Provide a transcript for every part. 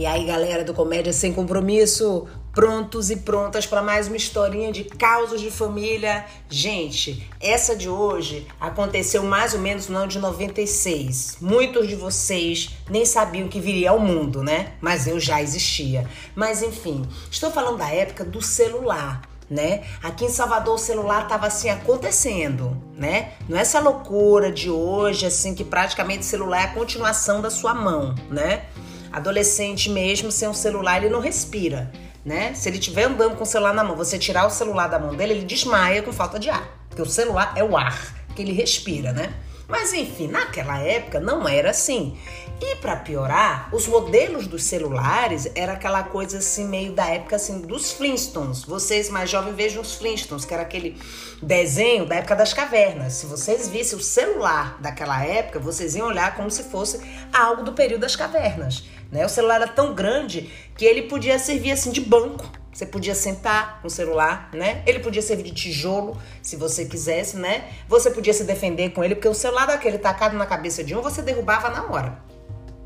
E aí, galera do Comédia Sem Compromisso, prontos e prontas para mais uma historinha de causos de família? Gente, essa de hoje aconteceu mais ou menos no ano de 96. Muitos de vocês nem sabiam que viria ao mundo, né? Mas eu já existia. Mas enfim, estou falando da época do celular né? Aqui em Salvador o celular estava assim acontecendo, né? Não é essa loucura de hoje assim que praticamente o celular é a continuação da sua mão, né? Adolescente mesmo sem um celular ele não respira, né? Se ele estiver andando com o celular na mão, você tirar o celular da mão dele, ele desmaia com falta de ar, porque o celular é o ar que ele respira, né? Mas enfim, naquela época não era assim. E para piorar, os modelos dos celulares era aquela coisa assim meio da época assim dos Flintstones. Vocês mais jovens vejam os Flintstones, que era aquele desenho da época das cavernas. Se vocês vissem o celular daquela época, vocês iam olhar como se fosse algo do período das cavernas, né? O celular era tão grande que ele podia servir assim de banco você podia sentar com o celular, né? Ele podia servir de tijolo, se você quisesse, né? Você podia se defender com ele, porque o celular daquele tacado na cabeça de um, você derrubava na hora,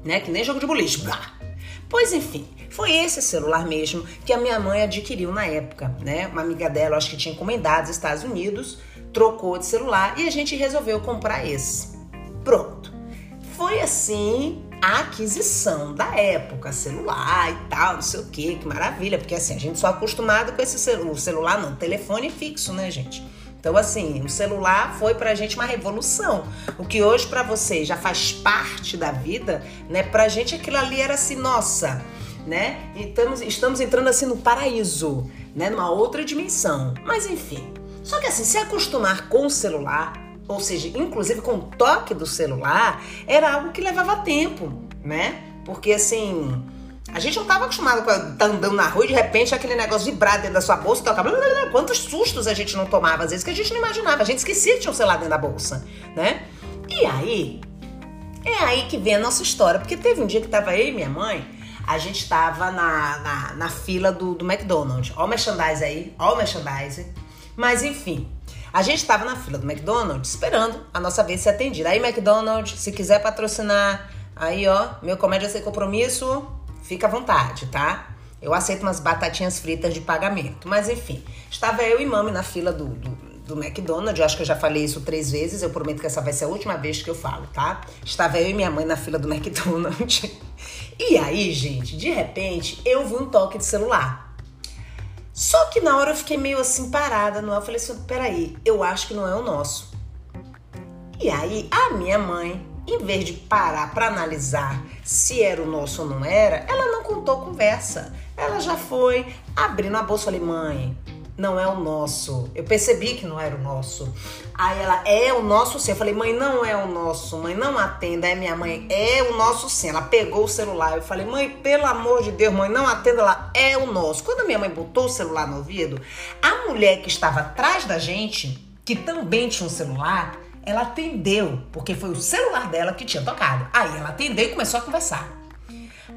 né? Que nem jogo de boliche. Pois enfim, foi esse celular mesmo que a minha mãe adquiriu na época, né? Uma amiga dela, acho que tinha encomendado dos Estados Unidos, trocou de celular e a gente resolveu comprar esse. Pronto. Foi assim a aquisição da época, celular e tal, não sei o que, que maravilha, porque assim, a gente só é acostumado com esse celular, celular não, telefone fixo, né, gente? Então, assim, o celular foi pra gente uma revolução. O que hoje para você já faz parte da vida, né? Pra gente aquilo ali era assim, nossa, né? Estamos, estamos entrando assim no paraíso, né? Numa outra dimensão. Mas enfim. Só que assim, se acostumar com o celular ou seja, inclusive com o toque do celular, era algo que levava tempo, né? Porque assim, a gente não estava acostumado com tá andando na rua e de repente aquele negócio vibrar dentro da sua bolsa e tocar. Quantos sustos a gente não tomava, às vezes, que a gente não imaginava. A gente esquecia que tinha um celular dentro da bolsa, né? E aí, é aí que vem a nossa história. Porque teve um dia que tava eu e minha mãe, a gente estava na, na, na, fila do, do McDonald's. Ó o merchandise aí, ó o merchandise. Mas enfim, a gente estava na fila do McDonald's esperando a nossa vez ser atendida. Aí, McDonald's, se quiser patrocinar, aí, ó, meu comédia sem compromisso, fica à vontade, tá? Eu aceito umas batatinhas fritas de pagamento. Mas enfim, estava eu e mami na fila do, do, do McDonald's. Eu acho que eu já falei isso três vezes. Eu prometo que essa vai ser a última vez que eu falo, tá? Estava eu e minha mãe na fila do McDonald's. E aí, gente, de repente, eu vi um toque de celular. Só que na hora eu fiquei meio assim parada no ar. Eu falei assim: peraí, eu acho que não é o nosso. E aí a minha mãe, em vez de parar para analisar se era o nosso ou não era, ela não contou conversa. Ela já foi abrindo a bolsa. Falei, mãe, não é o nosso. Eu percebi que não era o nosso. Aí ela, é o nosso sim. Eu falei, mãe, não é o nosso, mãe, não atenda. Aí minha mãe, é o nosso sim. Ela pegou o celular. Eu falei, mãe, pelo amor de Deus, mãe, não atenda. Ela, é o nosso. Quando a minha mãe botou o celular no ouvido, a mulher que estava atrás da gente, que também tinha um celular, ela atendeu, porque foi o celular dela que tinha tocado. Aí ela atendeu e começou a conversar.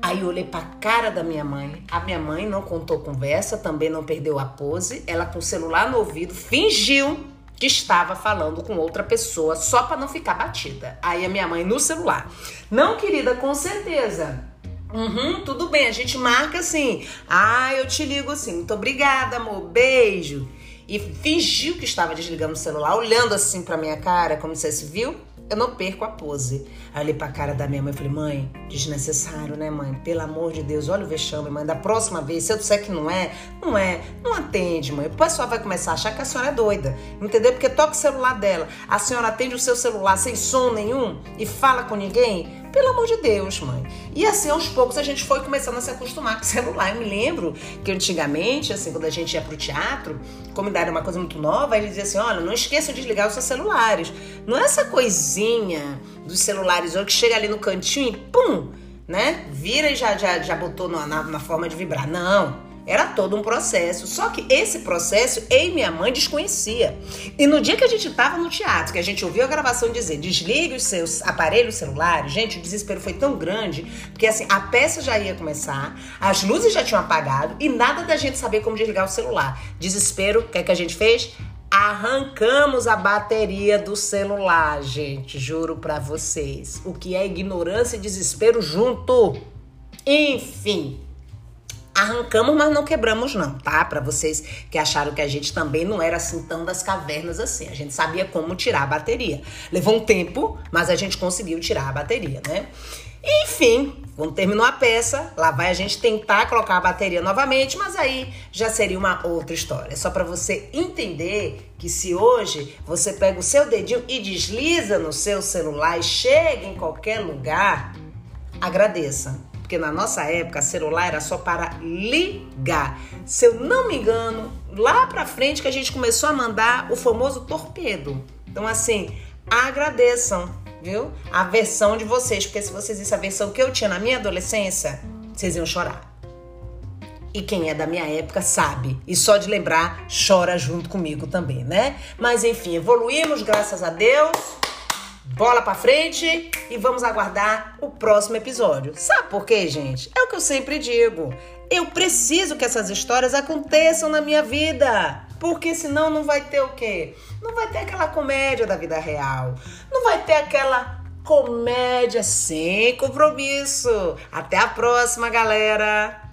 Aí eu olhei pra cara da minha mãe. A minha mãe não contou conversa, também não perdeu a pose. Ela com o celular no ouvido fingiu que estava falando com outra pessoa só para não ficar batida. Aí a minha mãe no celular. Não, querida, com certeza. Uhum, tudo bem, a gente marca assim. Ah, eu te ligo assim. Muito obrigada, amor. Beijo. E fingiu que estava desligando o celular, olhando assim pra minha cara, como se você viu? eu não perco a pose. Aí olhei pra cara da minha mãe e falei, mãe, desnecessário, né, mãe? Pelo amor de Deus, olha o vexame, mãe. Da próxima vez, se eu disser que não é, não é, não atende, mãe. O pessoal vai começar a achar que a senhora é doida, entendeu? Porque toca o celular dela, a senhora atende o seu celular sem som nenhum e fala com ninguém. Pelo amor de Deus, mãe. E assim, aos poucos, a gente foi começando a se acostumar com o celular. Eu me lembro que antigamente, assim, quando a gente ia pro teatro, como era uma coisa muito nova, ele dizia assim: olha, não esqueça de desligar os seus celulares. Não é essa coisinha dos celulares hoje que chega ali no cantinho e pum, né? Vira e já, já, já botou na, na, na forma de vibrar. Não. Era todo um processo. Só que esse processo eu e minha mãe desconhecia. E no dia que a gente estava no teatro, que a gente ouviu a gravação dizer desligue os seus aparelhos celulares, gente, o desespero foi tão grande, porque assim, a peça já ia começar, as luzes já tinham apagado e nada da gente saber como desligar o celular. Desespero, o que é que a gente fez? Arrancamos a bateria do celular, gente, juro para vocês. O que é ignorância e desespero junto. Enfim, arrancamos, mas não quebramos não, tá? Para vocês que acharam que a gente também não era assim tão das cavernas assim. A gente sabia como tirar a bateria. Levou um tempo, mas a gente conseguiu tirar a bateria, né? Enfim, quando terminou a peça, lá vai a gente tentar colocar a bateria novamente, mas aí já seria uma outra história. Só para você entender que se hoje você pega o seu dedinho e desliza no seu celular e chega em qualquer lugar, agradeça. Porque na nossa época, celular era só para ligar. Se eu não me engano, lá para frente que a gente começou a mandar o famoso torpedo. Então assim, agradeçam viu? A versão de vocês, porque se vocês vissem a versão que eu tinha na minha adolescência, vocês iam chorar. E quem é da minha época sabe. E só de lembrar, chora junto comigo também, né? Mas enfim, evoluímos, graças a Deus. Bola pra frente e vamos aguardar o próximo episódio. Sabe por quê, gente? É o que eu sempre digo. Eu preciso que essas histórias aconteçam na minha vida. Porque senão não vai ter o quê? Não vai ter aquela comédia da vida real. Não vai ter aquela comédia sem compromisso. Até a próxima, galera!